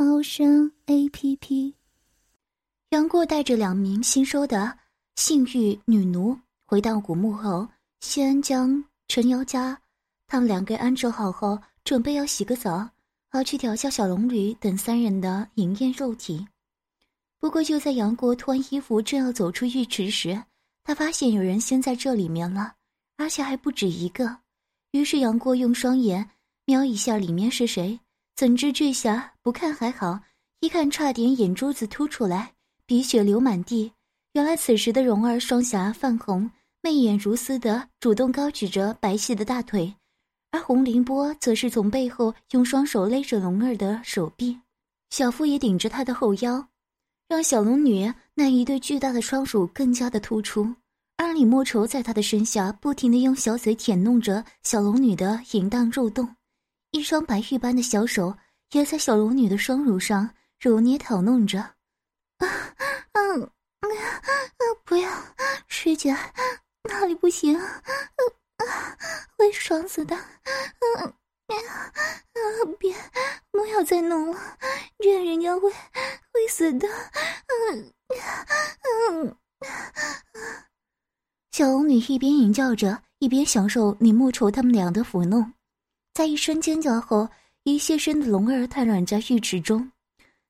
猫声 A P P。杨过带着两名新收的性欲女奴回到古墓后，先将陈瑶家他们两个安置好后，准备要洗个澡，而去调教小龙女等三人的淫艳肉体。不过，就在杨过脱完衣服正要走出浴池时，他发现有人先在这里面了，而且还不止一个。于是杨过用双眼瞄一下里面是谁，怎知这下不看还好，一看差点眼珠子凸出来，鼻血流满地。原来此时的蓉儿双颊泛红，媚眼如丝的主动高举着白皙的大腿，而洪凌波则是从背后用双手勒着蓉儿的手臂，小腹也顶着她的后腰，让小龙女那一对巨大的双乳更加的突出。而李莫愁在他的身下不停地用小嘴舔弄着小龙女的淫荡肉洞，一双白玉般的小手也在小龙女的双乳上揉捏讨弄着。啊，嗯，啊，不要，师姐，哪里不行？啊，会爽死的。嗯，啊，别，不要再弄了，这样人家会会死的。嗯，嗯，啊。小龙女一边吟叫着，一边享受李莫愁他们俩的抚弄。在一声尖叫后，一现身的龙儿瘫软在浴池中，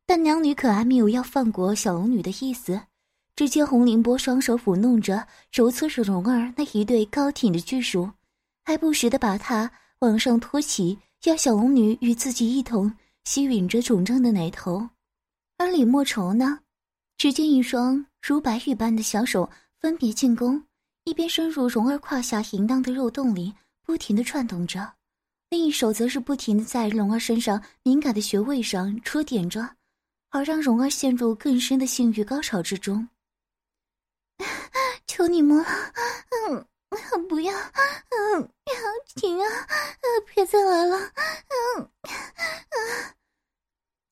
但娘女可还没有要放过小龙女的意思。只见洪凌波双手抚弄着、揉搓着龙儿那一对高挺的巨乳，还不时的把她往上托起，要小龙女与自己一同吸吮着肿胀的奶头。而李莫愁呢，只见一双如白玉般的小手分别进攻。一边深入蓉儿胯下淫荡的肉洞里，不停的转动着，另一手则是不停的在蓉儿身上敏感的穴位上戳点着，而让蓉儿陷入更深的性欲高潮之中。求你们了，嗯，不要，嗯，停啊，别再来了，嗯，啊！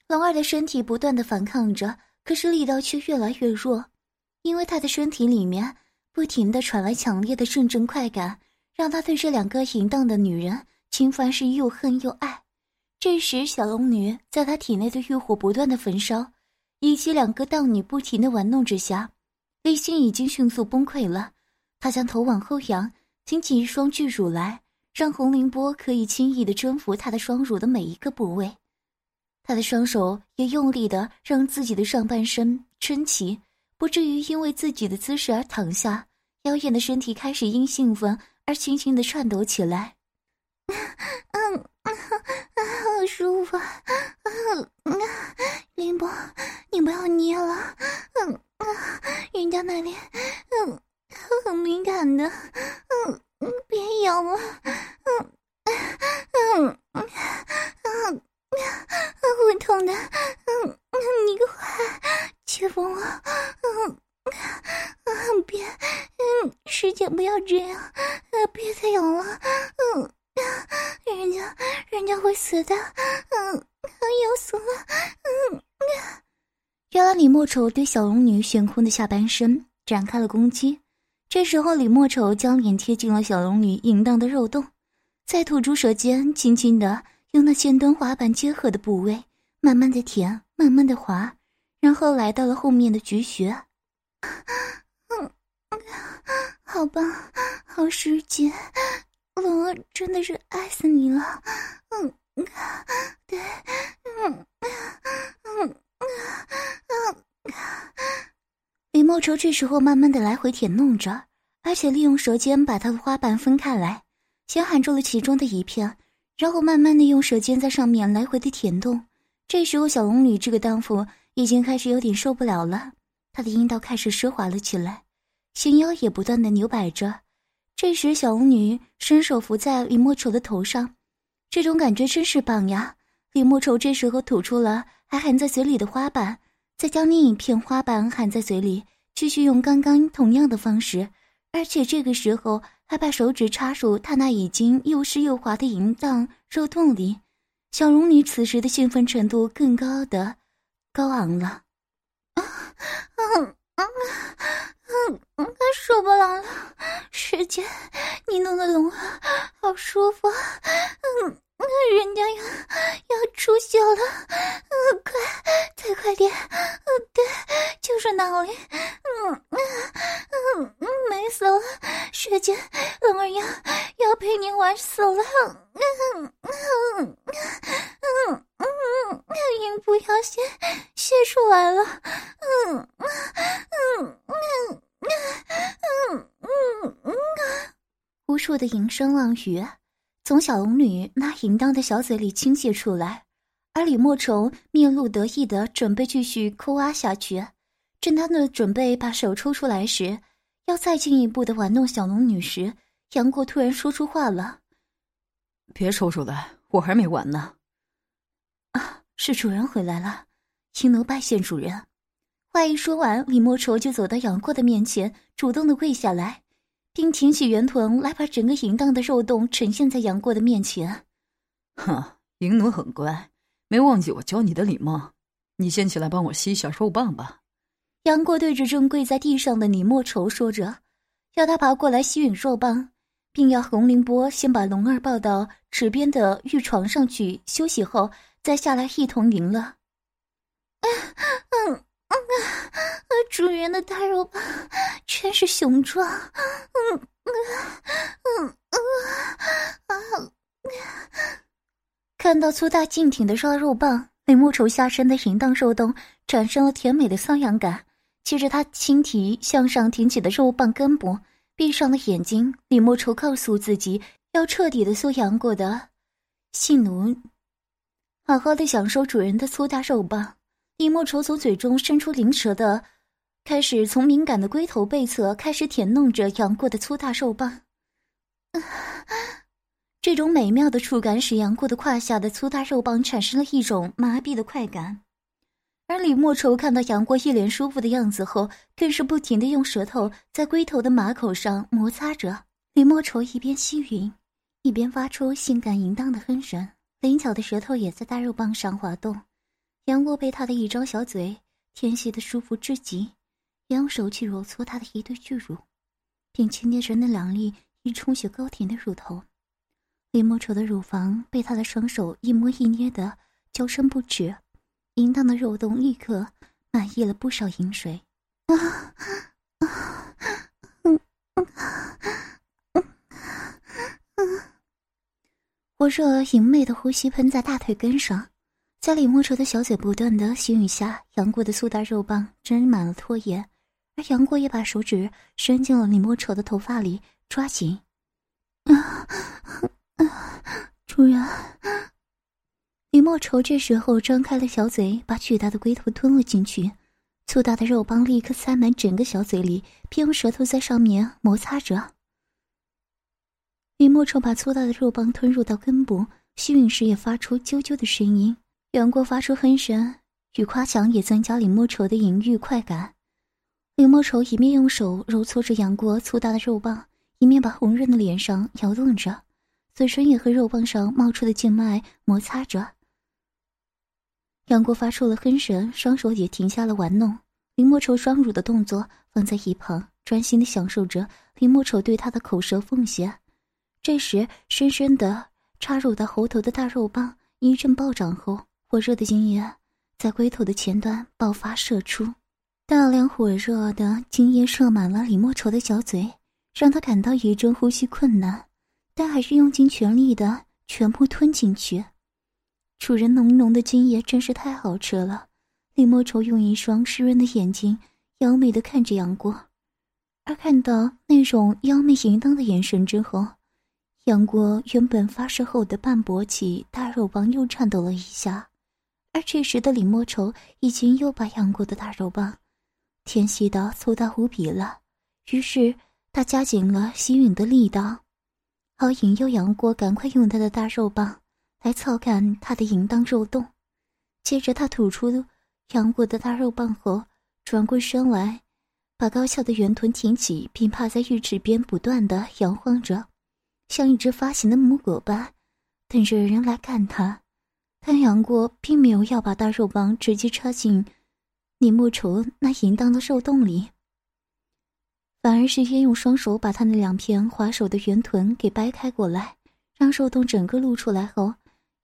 龙儿的身体不断的反抗着，可是力道却越来越弱，因为他的身体里面。不停的传来强烈的阵阵快感，让他对这两个淫荡的女人秦凡是又恨又爱。这时，小龙女在他体内的欲火不断的焚烧，以及两个荡女不停的玩弄之下，内心已经迅速崩溃了。她将头往后仰，挺起一双巨乳来，让洪凌波可以轻易的征服她的双乳的每一个部位。他的双手也用力的让自己的上半身撑起。不至于因为自己的姿势而躺下，妖艳的身体开始因兴奋而轻轻的颤抖起来。嗯，好舒服。嗯，林波，你不要捏了。嗯，人家那里，嗯，很敏感的。嗯，别咬了。嗯，嗯，嗯，会痛的。嗯，你快。切疯了！嗯，嗯，别，嗯，师姐不要这样，别再咬了，嗯，人家，人家会死的，嗯，要死了，嗯。原来李莫愁对小龙女悬空的下半身展开了攻击，这时候李莫愁将脸贴近了小龙女淫荡的肉洞，在吐出舌尖，轻轻的用那尖端滑板结合的部位，慢慢的舔，慢慢的滑。然后来到了后面的菊穴，嗯，好棒，好师姐，龙儿真的是爱死你了，嗯，对，嗯，嗯，嗯，李莫愁这时候慢慢的来回舔弄着，而且利用舌尖把他的花瓣分开来，先含住了其中的一片，然后慢慢的用舌尖在上面来回的舔动。这时候小龙女这个荡妇。已经开始有点受不了了，她的阴道开始湿滑了起来，纤腰也不断的扭摆着。这时，小龙女伸手扶在李莫愁的头上，这种感觉真是棒呀！李莫愁这时候吐出了还含在嘴里的花瓣，再将另一片花瓣含在嘴里，继续用刚刚同样的方式，而且这个时候还把手指插入他那已经又湿又滑的淫荡肉洞里。小龙女此时的兴奋程度更高的高昂了，啊，嗯嗯嗯嗯，受不了了，师姐，你弄的龙啊，好舒服，嗯。人家要要出血了，嗯，快，再快点，嗯，对，就是那里，嗯嗯嗯嗯，美死了，学姐，龙儿要要陪你玩死了，嗯嗯嗯嗯嗯，阴部要泄泄出来了，嗯嗯嗯嗯嗯嗯嗯，无数的淫声浪语。从小龙女那淫荡的小嘴里倾泻出来，而李莫愁面露得意的准备继续抠挖下去。正当的准备把手抽出来时，要再进一步的玩弄小龙女时，杨过突然说出话了：“别抽出来，我还没完呢。”啊，是主人回来了，青奴拜见主人。话一说完，李莫愁就走到杨过的面前，主动的跪下来。并挺起圆臀来，把整个淫荡的肉洞呈现在杨过的面前。哼，淫奴很乖，没忘记我教你的礼貌。你先起来帮我吸一下肉棒吧。杨过对着正跪在地上的李莫愁说着，要他爬过来吸吮肉棒，并要洪凌波先把龙儿抱到池边的玉床上去休息后，再下来一同赢了。嗯 嗯啊，主人的大肉棒真是雄壮。嗯嗯嗯嗯看到粗大劲挺的肉肉棒，李莫愁下身的淫荡肉洞产生了甜美的瘙痒感。接着他轻提向上挺起的肉棒根部，闭上了眼睛。李莫愁告诉自己，要彻底的缩阳过的性奴，好好的享受主人的粗大肉棒。李莫愁从嘴中伸出灵舌的。开始从敏感的龟头背侧开始舔弄着杨过的粗大肉棒，这种美妙的触感使杨过的胯下的粗大肉棒产生了一种麻痹的快感，而李莫愁看到杨过一脸舒服的样子后，更是不停的用舌头在龟头的马口上摩擦着。李莫愁一边吸吮，一边发出性感淫荡的哼声，灵巧的舌头也在大肉棒上滑动。杨过被他的一张小嘴舔吸的舒服至极。也用手去揉搓他的一对巨乳，并轻捏着那两粒已充血高挺的乳头。李莫愁的乳房被他的双手一摸一捏的娇声不止，淫荡的肉洞立刻满溢了不少淫水。啊啊嗯嗯嗯嗯，火热淫媚的呼吸喷在大腿根上，在李莫愁的小嘴不断的吸吮下，杨过的粗大肉棒沾满了唾液。而杨过也把手指伸进了李莫愁的头发里，抓紧。啊啊！主人，李莫愁这时候张开了小嘴，把巨大的龟头吞了进去，粗大的肉棒立刻塞满整个小嘴里，并用舌头在上面摩擦着。李莫愁把粗大的肉棒吞入到根部，吸吮时也发出啾啾的声音。杨过发出哼声与夸奖，也增加李莫愁的淫欲快感。李莫愁一面用手揉搓着杨过粗大的肉棒，一面把红润的脸上摇动着，嘴唇也和肉棒上冒出的静脉摩擦着。杨过发出了哼声，双手也停下了玩弄。李莫愁双乳的动作放在一旁，专心的享受着李莫愁对他的口舌奉献。这时，深深的插入到喉头的大肉棒一阵暴涨后，火热的精液在龟头的前端爆发射出。大量火热的精液射满了李莫愁的小嘴，让他感到一阵呼吸困难，但还是用尽全力的全部吞进去。主人浓浓的精液真是太好吃了。李莫愁用一双湿润的眼睛妖媚的看着杨过，而看到那种妖媚淫荡的眼神之后，杨过原本发射后的半勃起大肉棒又颤抖了一下，而这时的李莫愁已经又把杨过的大肉棒。舔吸的粗大无比了，于是他加紧了吸吮的力道，好引诱杨过赶快用他的大肉棒来操干他的淫荡肉洞。接着他吐出杨过的大肉棒后，转过身来，把高翘的圆臀挺起，并趴在浴池边不断的摇晃着，像一只发情的母狗般，等着人来干他。但杨过并没有要把大肉棒直接插进李莫愁那淫荡的肉洞里，反而是先用双手把他那两片滑手的圆臀给掰开过来，让肉洞整个露出来后，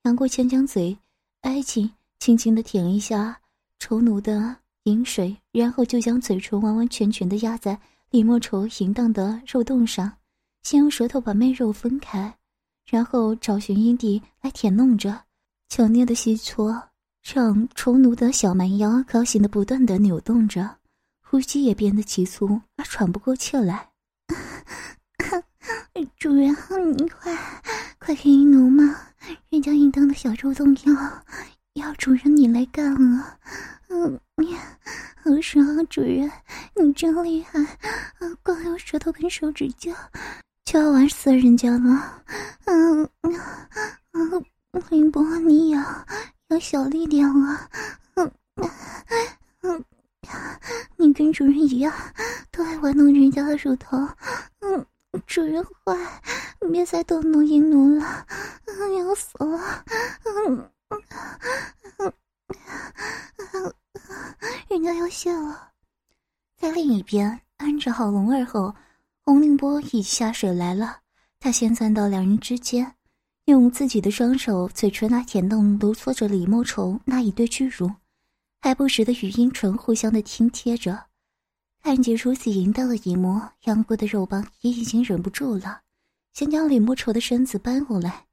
杨过先将嘴挨近，轻轻的舔了一下丑奴的饮水，然后就将嘴唇完完全全的压在李莫愁淫荡的肉洞上，先用舌头把媚肉分开，然后找寻阴蒂来舔弄着。强烈的吸搓，让虫奴的小蛮腰高兴的不断的扭动着，呼吸也变得急促而喘不过气来。主人，你快快给奴嘛！人家应当的小肉洞要要主人你来干啊！嗯，好爽啊！主人，你真厉害！啊光用舌头跟手指就就要玩死人家了！嗯嗯。林波，你要要小力点啊！嗯嗯，你跟主人一样，都爱玩弄人家的乳头。嗯，主人坏，别再逗弄淫奴了，嗯要死了！嗯嗯，人家要谢了。在另一边安置好龙儿后，洪凌波已下水来了，他先钻到两人之间。用自己的双手，嘴唇来舔动、揉搓着李莫愁那一堆巨乳，还不时的与阴唇互相的亲贴着。看见如此淫荡的一幕，杨过的肉棒也已经忍不住了，想将李莫愁的身子搬过来，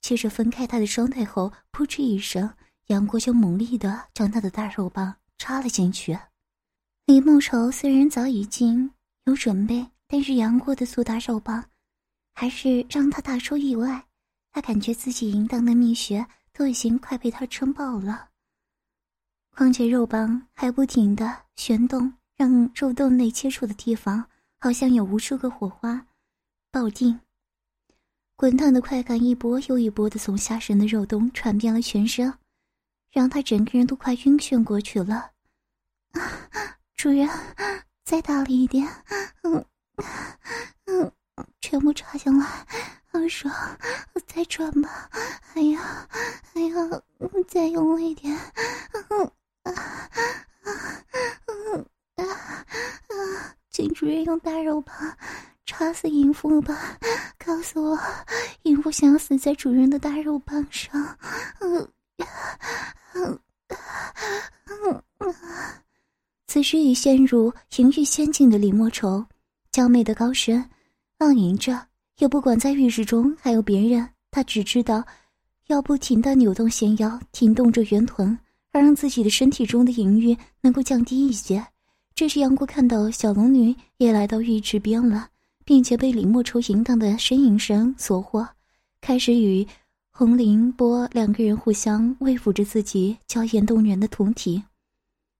接着分开他的双腿后，扑哧一声，杨过就猛力的将他的大肉棒插了进去。李莫愁虽然早已经有准备，但是杨过的粗大肉棒，还是让他大出意外。他感觉自己淫荡的蜜穴都已经快被他撑爆了，况且肉棒还不停的旋动，让肉洞内接触的地方好像有无数个火花爆定。滚烫的快感一波又一波的从下身的肉洞传遍了全身，让他整个人都快晕眩过去了。主人，再大力一点，嗯嗯，全部插进来。好爽，再转吧！哎呀，哎呀，再用力一点！嗯啊啊嗯啊啊！请主人用大肉棒插死淫妇吧！告诉我，淫妇想要死在主人的大肉棒上！嗯嗯嗯嗯！此时已陷入淫欲仙境的李莫愁，娇媚的高声浪吟着。也不管在浴室中还有别人，他只知道要不停的扭动纤腰，挺动着圆臀，而让自己的身体中的淫欲能够降低一些。这时，杨过看到小龙女也来到浴池边了，并且被李莫愁淫荡的呻吟声所惑，开始与洪凌波两个人互相慰抚着自己娇艳动人的酮体。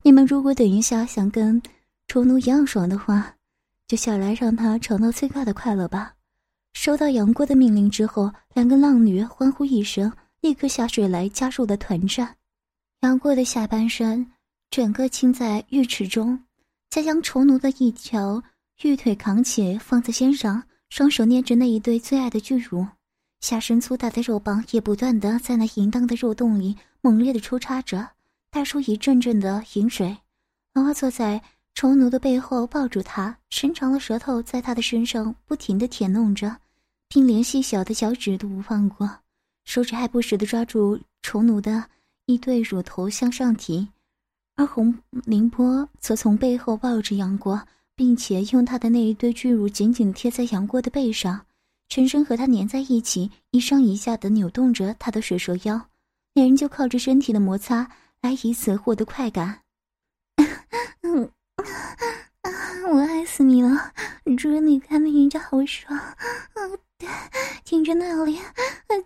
你们如果等一下想跟虫奴一样爽的话，就下来让他尝到最大的快乐吧。收到杨过的命令之后，两个浪女欢呼一声，立刻下水来加入了团战。杨过的下半身整个浸在浴池中，再将丑奴的一条玉腿扛起放在肩上，双手捏着那一对最爱的巨乳，下身粗大的肉棒也不断的在那淫荡的肉洞里猛烈的抽插着，带出一阵阵的淫水。娃娃坐在虫奴的背后抱住他，伸长了舌头在他的身上不停的舔弄着。并连细小的脚趾都不放过，手指还不时地抓住虫奴的一对乳头向上提，而洪凌波则从背后抱着杨过，并且用他的那一对巨乳紧紧贴在杨过的背上，全身和他粘在一起，一上一下的扭动着他的水蛇腰，两人就靠着身体的摩擦来以此获得快感。嗯，我爱死你了，主人，你看人家好爽。嗯。听着那里，再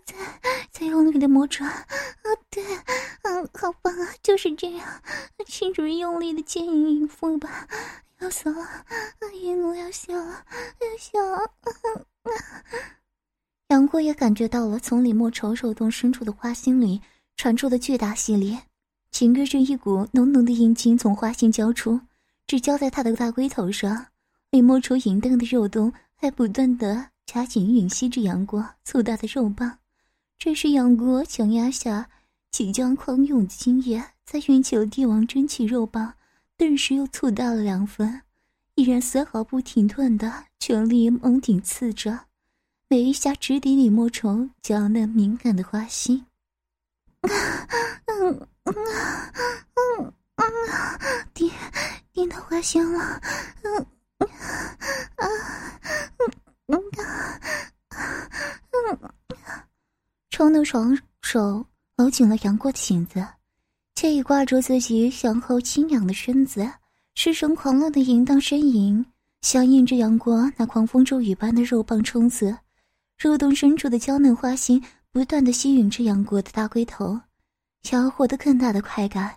再用力的磨抓，啊，对，嗯，好棒啊，就是这样，请主人用力的牵引淫妇吧，要死了，啊淫奴要笑了，要笑了。杨过也感觉到了从李莫愁手洞深处的花心里传出的巨大吸力，紧跟着一股浓浓的阴茎从花心交出，只交在他的大龟头上，里摸出淫荡的肉洞，还不断的夹紧吮吸着杨过粗大的肉棒。这是杨过强压下即将狂涌的精液，在运起了帝王真气肉棒，顿时又粗大了两分，依然丝毫不停顿的全力猛顶刺着。每一下直抵李莫愁娇嫩敏感的花心，嗯嗯嗯嗯，顶顶到花心了，嗯嗯啊嗯嗯嗯，冲的双手搂紧了杨过的颈子，借以挂住自己向后轻仰的身子，失声狂乱的淫荡呻吟，响应着杨过那狂风骤雨般的肉棒冲刺。肉洞深处的娇嫩花心不断的吸吮着杨过的大龟头，想要获得更大的快感，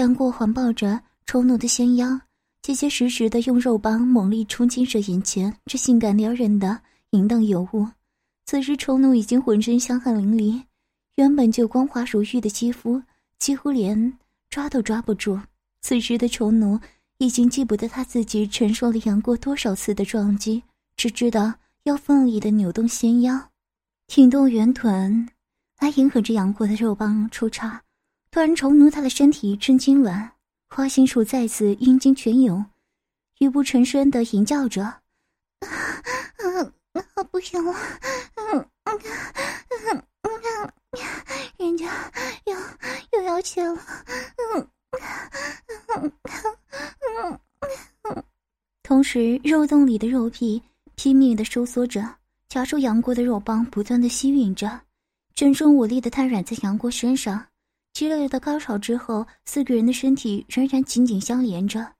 杨过环抱着丑奴的纤腰，结结实实的用肉棒猛力冲击着眼前这性感撩人的淫荡尤物。此时丑奴已经浑身香汗淋漓，原本就光滑如玉的肌肤几乎连抓都抓不住。此时的丑奴已经记不得他自己承受了杨过多少次的撞击，只知道。要奋力的扭动纤腰，挺动圆臀，来迎合着杨过的肉棒出插。突然，虫奴他的身体一阵痉挛，花心鼠再次阴茎全涌，语不成声的吟叫着：“嗯嗯，不行了，嗯嗯嗯嗯，人家又又要切了，嗯嗯嗯嗯嗯，同时肉洞里的肉壁。”拼命的收缩着，夹住杨过的肉棒，不断的吸吮着，全身无力的瘫软在杨过身上。激烈的高潮之后，四个人的身体仍然紧紧相连着，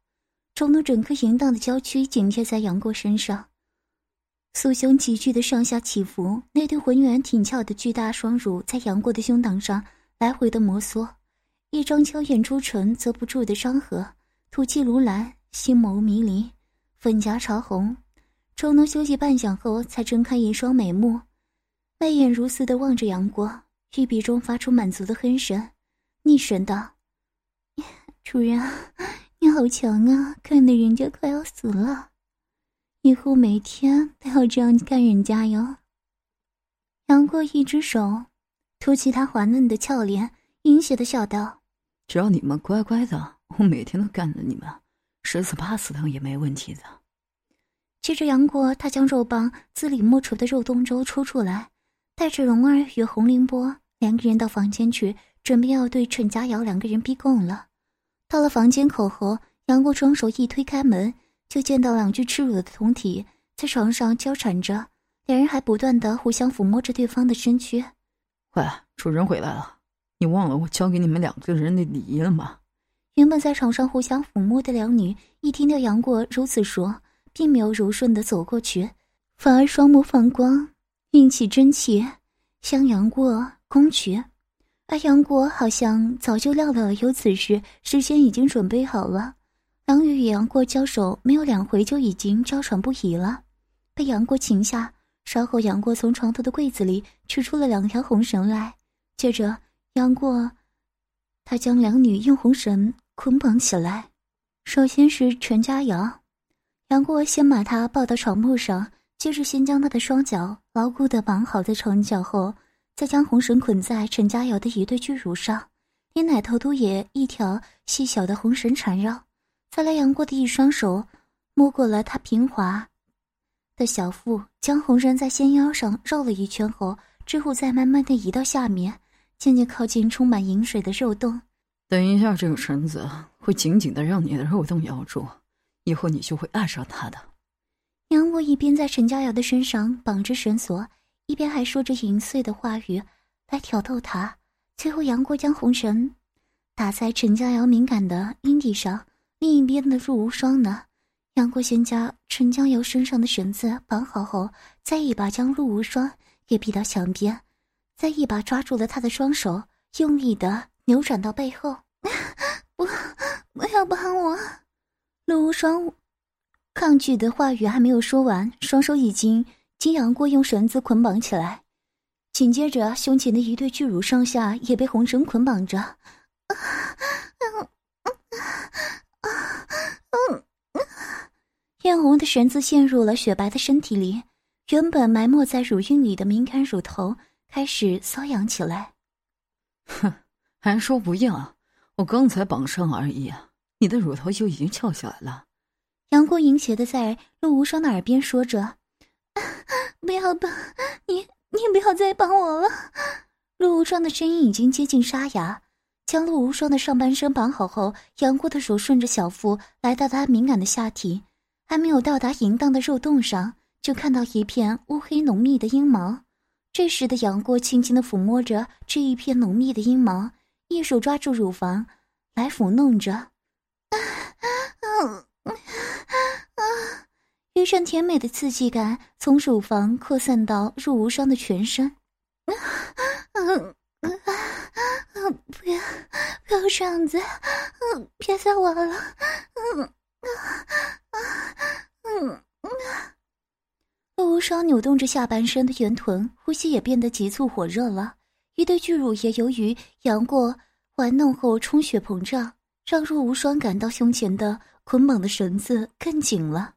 中奴整颗淫荡的娇躯紧贴在杨过身上，酥胸急剧的上下起伏，那对浑圆挺翘的巨大双乳在杨过的胸膛上来回的摩挲，一张娇艳朱唇遮不住的张合，吐气如兰，星眸迷离，粉颊潮红。周奴休息半晌后，才睁开一双美目，媚眼如丝的望着杨过，玉鼻中发出满足的哼声，逆神道：“主人，你好强啊，看得人家快要死了，以后每天都要这样干人家哟。”杨过一只手托起他滑嫩的俏脸，阴邪的笑道：“只要你们乖乖的，我每天都干着你们，十死八死的也没问题的。”接着，杨过他将肉棒自李莫愁的肉冻中抽出来，带着蓉儿与洪凌波两个人到房间去，准备要对陈佳瑶两个人逼供了。到了房间口后，杨过双手一推开门，就见到两具赤裸的酮体在床上交缠着，两人还不断的互相抚摸着对方的身躯。喂，主人回来了，你忘了我教给你们两个人的礼仪了吗？原本在床上互相抚摸的两女，一听到杨过如此说。并没有柔顺的走过去，反而双目放光，运起真气向杨过攻去。而杨过好像早就料到了有此事，事先已经准备好了。两女与杨过交手，没有两回就已经娇喘不已了，被杨过擒下。稍后，杨过从床头的柜子里取出了两条红绳来，接着杨过他将两女用红绳捆绑起来。首先是陈佳瑶。杨过先把她抱到床铺上，接着先将她的双脚牢固地绑好在床脚后，再将红绳捆在陈佳瑶的一对巨乳上，连奶头都也一条细小的红绳缠绕。再来，杨过的一双手摸过了她平滑的小腹，将红绳在纤腰上绕了一圈后，之后再慢慢的移到下面，渐渐靠近充满饮水的肉洞。等一下，这个绳子会紧紧的让你的肉洞咬住。以后你就会爱上它的。杨过一边在陈佳瑶的身上绑着绳索，一边还说着淫碎的话语来挑逗他。最后，杨过将红绳打在陈佳瑶敏感的阴蒂上，另一边的陆无双呢？杨过先将陈佳瑶身上的绳子绑好后，再一把将陆无双给逼到墙边，再一把抓住了他的双手，用力的扭转到背后。不，不要绑我！陆无双抗拒的话语还没有说完，双手已经将杨过用绳子捆绑起来，紧接着胸前的一对巨乳上下也被红绳捆绑着。艳红的绳子陷入了雪白的身体里，原本埋没在乳晕里的敏感乳头开始瘙痒起来。哼，还说不要？我刚才绑上而已，你的乳头就已经翘起来了。杨过淫邪的在陆无双的耳边说着：“不要绑，你你不要再绑我了。”陆无双的声音已经接近沙哑。将陆无双的上半身绑好后，杨过的手顺着小腹来到他敏感的下体，还没有到达淫荡的肉洞上，就看到一片乌黑浓密的阴毛。这时的杨过轻轻的抚摸着这一片浓密的阴毛，一手抓住乳房来抚弄着。一阵甜美的刺激感从乳房扩散到陆无双的全身。不要，不要这样子！别再玩了！嗯嗯嗯陆无双扭动着下半身的圆臀，呼吸也变得急促火热了。一对巨乳也由于杨过玩弄后充血膨胀，让陆无双感到胸前的捆绑的绳子更紧了。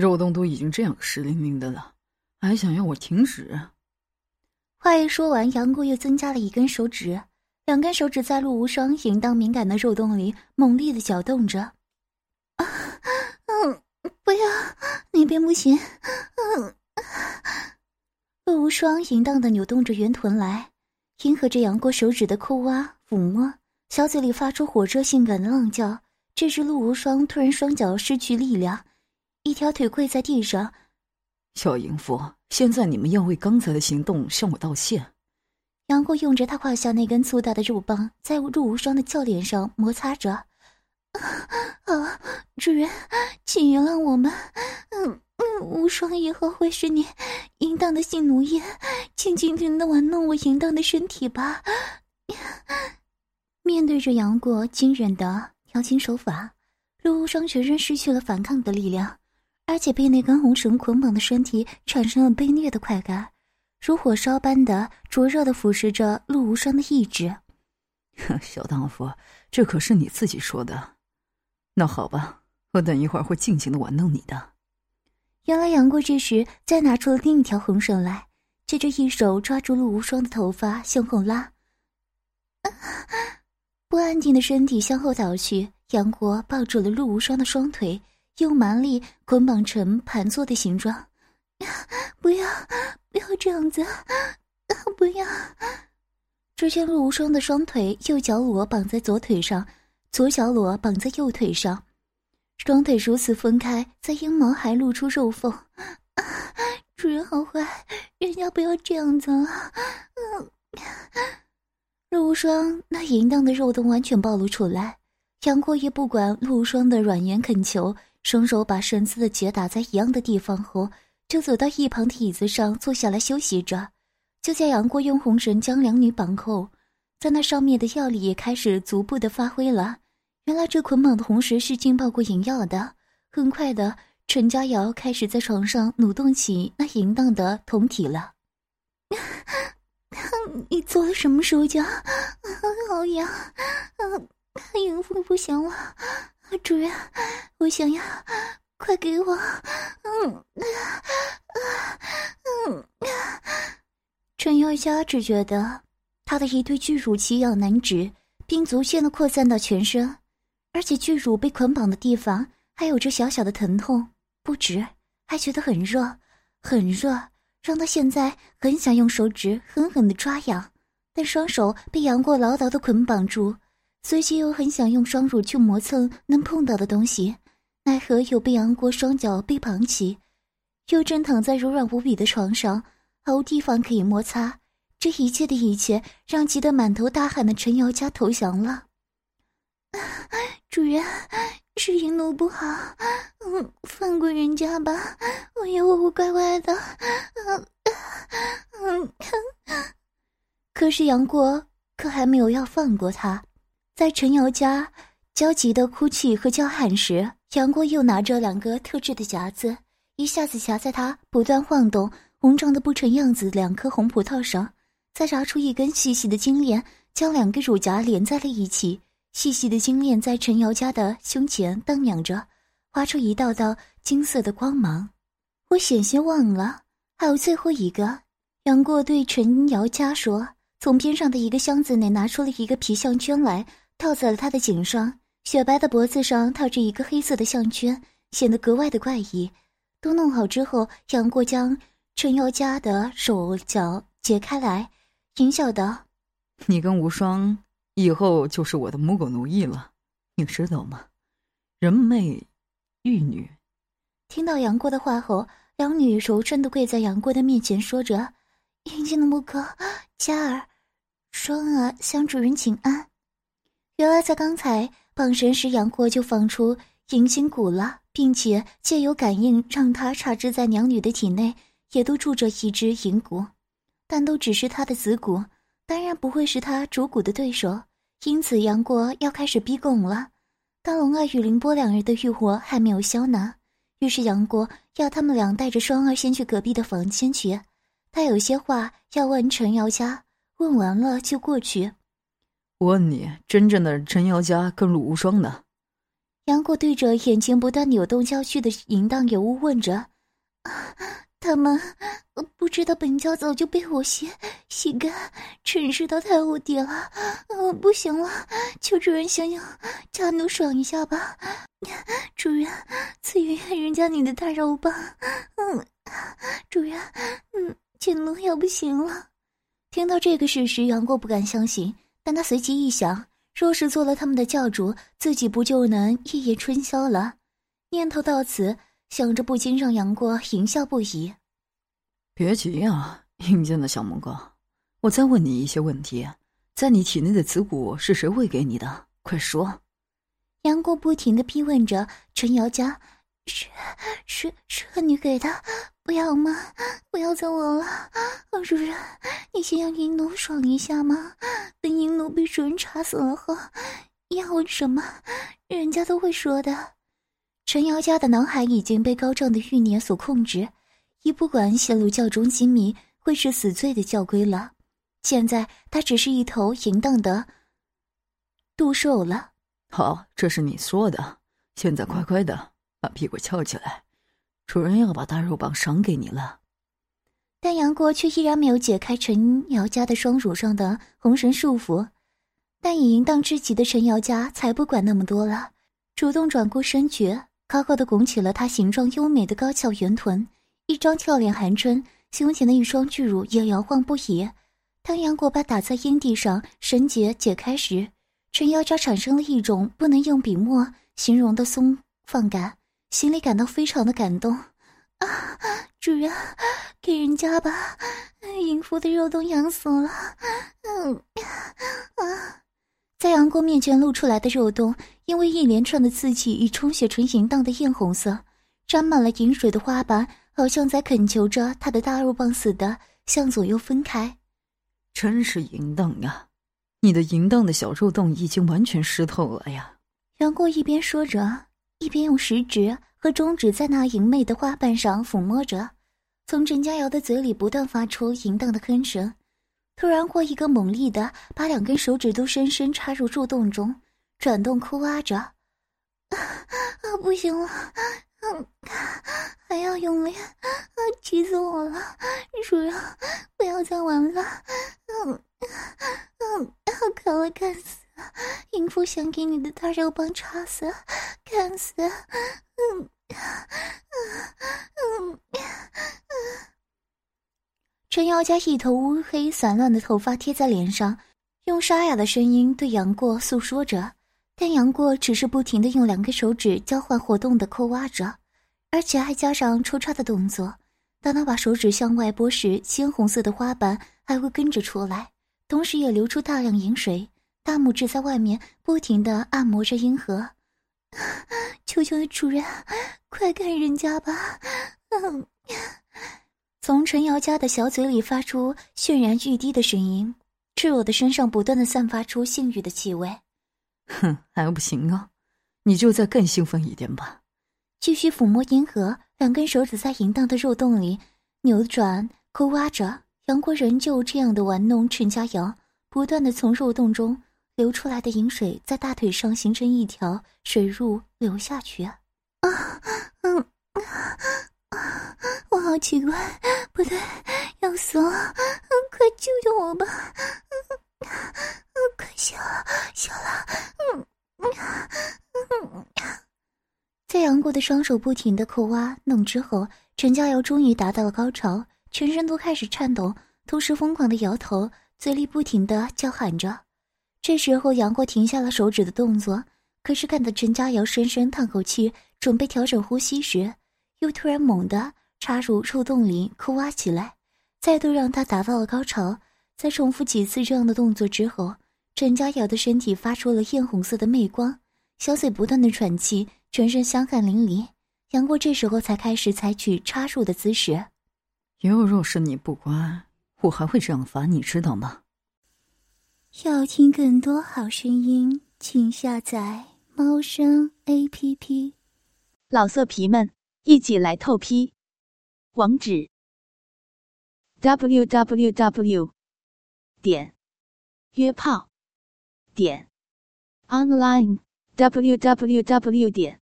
肉洞都已经这样湿淋淋的了，还想要我停止？话一说完，杨过又增加了一根手指。两根手指在陆无双淫荡敏感的肉洞里猛烈的搅动着。啊嗯，不要，那边不行。嗯，陆无双淫荡的扭动着圆臀来，迎合着杨过手指的抠挖抚摸，小嘴里发出火热性感的浪叫。这时，陆无双突然双脚失去力量，一条腿跪在地上。小淫妇，现在你们要为刚才的行动向我道歉。杨过用着他胯下那根粗大的肉棒，在陆无双的俏脸上摩擦着。啊，主人，请原谅我们。嗯嗯，无双以后会是你淫荡的性奴役，请尽情的玩弄我淫荡的身体吧。面对着杨过惊人的调情手法，陆无双全身失去了反抗的力量，而且被那根红绳捆绑的身体产生了被虐的快感。如火烧般的灼热的腐蚀着陆无双的意志。小荡妇，这可是你自己说的。那好吧，我等一会儿会尽情的玩弄你的。原来杨过这时再拿出了另一条红绳来，接着一手抓住陆无双的头发向后拉。不安定的身体向后倒去，杨过抱住了陆无双的双腿，用蛮力捆绑成盘坐的形状。不要，不要这样子！不要！只见陆无双的双腿，右脚裸绑在左腿上，左脚裸绑在右腿上，双腿如此分开，在阴毛还露出肉缝。主人好坏，人家不要这样子啊。陆无双那淫荡的肉洞完全暴露出来，杨过也不管陆无双的软言恳求，双手把绳子的结打在一样的地方后。就走到一旁的椅子上坐下来休息着，就见杨过用红绳将两女绑后，在那上面的药力也开始逐步的发挥了。原来这捆绑的红绳是浸泡过淫药的。很快的，陈佳瑶开始在床上扭动起那淫荡的酮体了。你做了什么手脚？好痒！淫妇不行了，主人，我想要。快给我！嗯啊啊，嗯啊，陈瑶佳只觉得他的一对巨乳奇痒难止，并逐渐的扩散到全身，而且巨乳被捆绑的地方还有着小小的疼痛，不止，还觉得很热，很热，让他现在很想用手指狠狠的抓痒，但双手被杨过牢牢的捆绑住，随即又很想用双乳去磨蹭能碰到的东西。奈何又被杨过双脚被绑起，又正躺在柔软无比的床上，毫无地方可以摩擦。这一切的一切，让急得满头大汗的陈瑶家投降了。主人，是银奴不好，嗯，放过人家吧，我要我我乖乖的。嗯嗯，可是杨过可还没有要放过他，在陈瑶家焦急的哭泣和叫喊时。杨过又拿着两个特制的夹子，一下子夹在他不断晃动、红胀的不成样子两颗红葡萄上，再拿出一根细细的金链，将两个乳夹连在了一起，细细的金链在陈瑶家的胸前荡漾着，划出一道道金色的光芒。我险些忘了，还有最后一个。杨过对陈瑶家说：“从边上的一个箱子内拿出了一个皮项圈来，套在了他的颈上。雪白的脖子上套着一个黑色的项圈，显得格外的怪异。都弄好之后，杨过将陈瑶家的手脚解开来，淫笑道：‘你跟无双以后就是我的母狗奴役了，你知道吗？人媚玉女。’听到杨过的话后，两女柔顺的跪在杨过的面前，说着。”眼睛的木哥，佳儿，双儿向主人请安。原来在刚才绑绳时，杨过就放出银心蛊了，并且借由感应让他察知在娘女的体内也都住着一只银蛊，但都只是他的子蛊，当然不会是他主蛊的对手。因此，杨过要开始逼供了。但龙儿与凌波两人的欲火还没有消呢，于是杨过要他们俩带着双儿先去隔壁的房间去。他有些话要问陈瑶家，问完了就过去。我问你，真正的陈瑶家跟陆无双呢？杨过对着眼前不断扭动娇躯的淫荡尤物问着：“ 他们不知道本教早就被我吸吸干，真是的太无敌了，不行了，求主人想想家奴爽一下吧，主人赐予人家你的大肉棒，嗯，主人，嗯。”锦奴要不行了，听到这个事实，杨过不敢相信。但他随即一想，若是做了他们的教主，自己不就能一夜春宵了？念头到此，想着不禁让杨过淫笑不已。别急啊，阴间的小魔哥，我再问你一些问题：在你体内的子骨是谁喂给你的？快说！杨过不停的逼问着陈瑶家。是是是和你给的，不要吗？不要再我了，主人，你先让银奴爽一下吗？等银奴被主人查死了后，要问什么，人家都会说的。陈瑶家的脑海已经被高涨的欲念所控制，一不管泄露教中机密，会是死罪的教规了。现在他只是一头淫荡的杜兽了。好，这是你说的，现在乖乖的。把屁股翘起来，主人要把大肉棒赏给你了。但杨过却依然没有解开陈瑶家的双乳上的红绳束缚。但已淫荡至极的陈瑶家才不管那么多了，主动转过身去，高高的拱起了她形状优美的高翘圆臀，一张俏脸含春，胸前的一双巨乳也摇晃不已。当杨过把打在阴地上绳结解开时，陈瑶家产生了一种不能用笔墨形容的松放感。心里感到非常的感动，啊，主人，给人家吧，淫妇的肉都痒死了，嗯，啊，在杨过面前露出来的肉洞，因为一连串的刺激已充血成淫荡的艳红色，沾满了饮水的花瓣，好像在恳求着他的大肉棒似的向左右分开。真是淫荡呀！你的淫荡的小肉洞已经完全湿透了呀！杨过一边说着。一边用食指和中指在那淫媚的花瓣上抚摸着，从陈佳瑶的嘴里不断发出淫荡的哼声。突然，或一个猛力的把两根手指都深深插入树洞中，转动抠挖着。啊，不行了，嗯，还要用力，啊，气死我了！主人，不要再玩了，嗯，嗯，好看了，看死！淫妇想给你的大肉棒插死，看死！嗯，嗯，嗯嗯，陈瑶家一头乌黑散乱的头发贴在脸上，用沙哑的声音对杨过诉说着，但杨过只是不停的用两根手指交换活动的抠挖着，而且还加上抽插的动作。当他把手指向外拨时，鲜红色的花瓣还会跟着出来，同时也流出大量饮水。大拇指在外面不停的按摩着阴核，求求主人，快看人家吧！嗯，从陈瑶家的小嘴里发出渲然欲滴的声音，赤裸的身上不断的散发出性欲的气味。哼，还不行啊，你就再更兴奋一点吧！继续抚摸阴核，两根手指在淫荡的肉洞里扭转抠挖着，杨国仁就这样的玩弄陈佳瑶。不断的从肉洞中流出来的饮水在大腿上形成一条水路流下去。啊，嗯，我好奇怪，不对，要死了！快救救我吧！快笑了，笑了！嗯嗯。在杨过的双手不停的扣挖弄之后，陈佳瑶终于达到了高潮，全身都开始颤抖，同时疯狂的摇头，嘴里不停的叫喊着。这时候，杨过停下了手指的动作，可是看到陈佳瑶深深叹口气，准备调整呼吸时，又突然猛地插入肉洞里抠挖起来，再度让他达到了高潮。在重复几次这样的动作之后，陈佳瑶的身体发出了艳红色的媚光，小嘴不断的喘气，全身香汗淋漓。杨过这时候才开始采取插入的姿势。以后若是你不乖，我还会这样罚你，知道吗？要听更多好声音，请下载猫声 A P P。老色皮们，一起来透批！网址：w w w 点约炮点 online w w w 点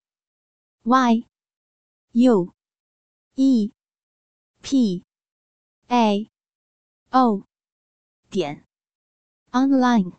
y u e p a o 点 online。